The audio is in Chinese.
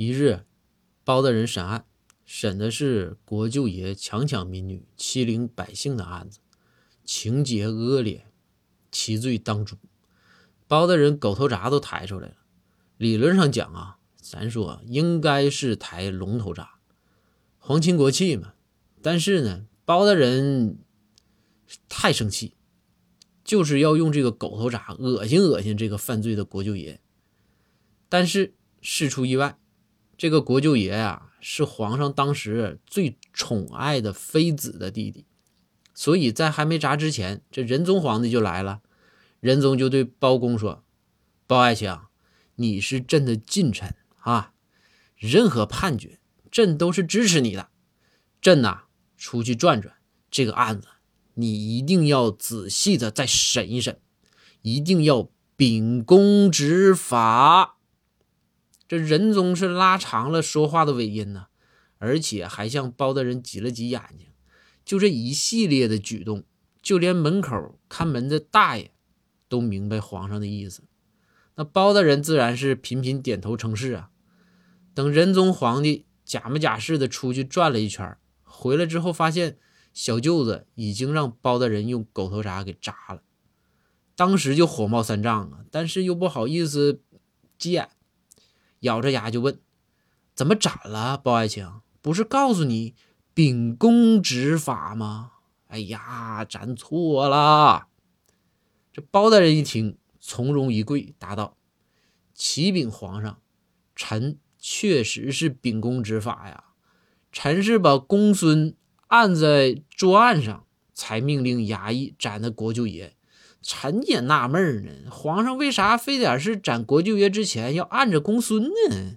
一日，包大人审案，审的是国舅爷强抢民女、欺凌百姓的案子，情节恶劣，其罪当诛。包大人狗头铡都抬出来了。理论上讲啊，咱说应该是抬龙头铡，皇亲国戚嘛。但是呢，包大人太生气，就是要用这个狗头铡恶心恶心这个犯罪的国舅爷。但是事出意外。这个国舅爷呀，是皇上当时最宠爱的妃子的弟弟，所以在还没砸之前，这仁宗皇帝就来了。仁宗就对包公说：“包爱卿，你是朕的近臣啊，任何判决，朕都是支持你的。朕呐，出去转转，这个案子你一定要仔细的再审一审，一定要秉公执法。”这仁宗是拉长了说话的尾音呢，而且还向包大人挤了挤眼睛。就这一系列的举动，就连门口看门的大爷都明白皇上的意思。那包大人自然是频频点头称是啊。等仁宗皇帝假模假式的出去转了一圈，回来之后发现小舅子已经让包大人用狗头铡给扎了，当时就火冒三丈啊，但是又不好意思急眼。咬着牙就问：“怎么斩了，包爱卿？不是告诉你秉公执法吗？”哎呀，斩错了！这包大人一听，从容一跪，答道：“启禀皇上，臣确实是秉公执法呀。臣是把公孙按在桌案上，才命令衙役斩的国舅爷。”臣也纳闷呢，皇上为啥非得是斩国舅爷之前要按着公孙呢？